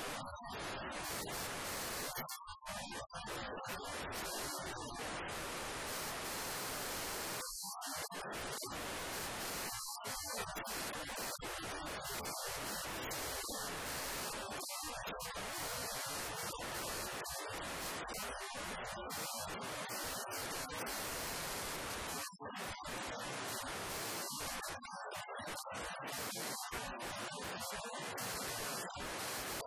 よし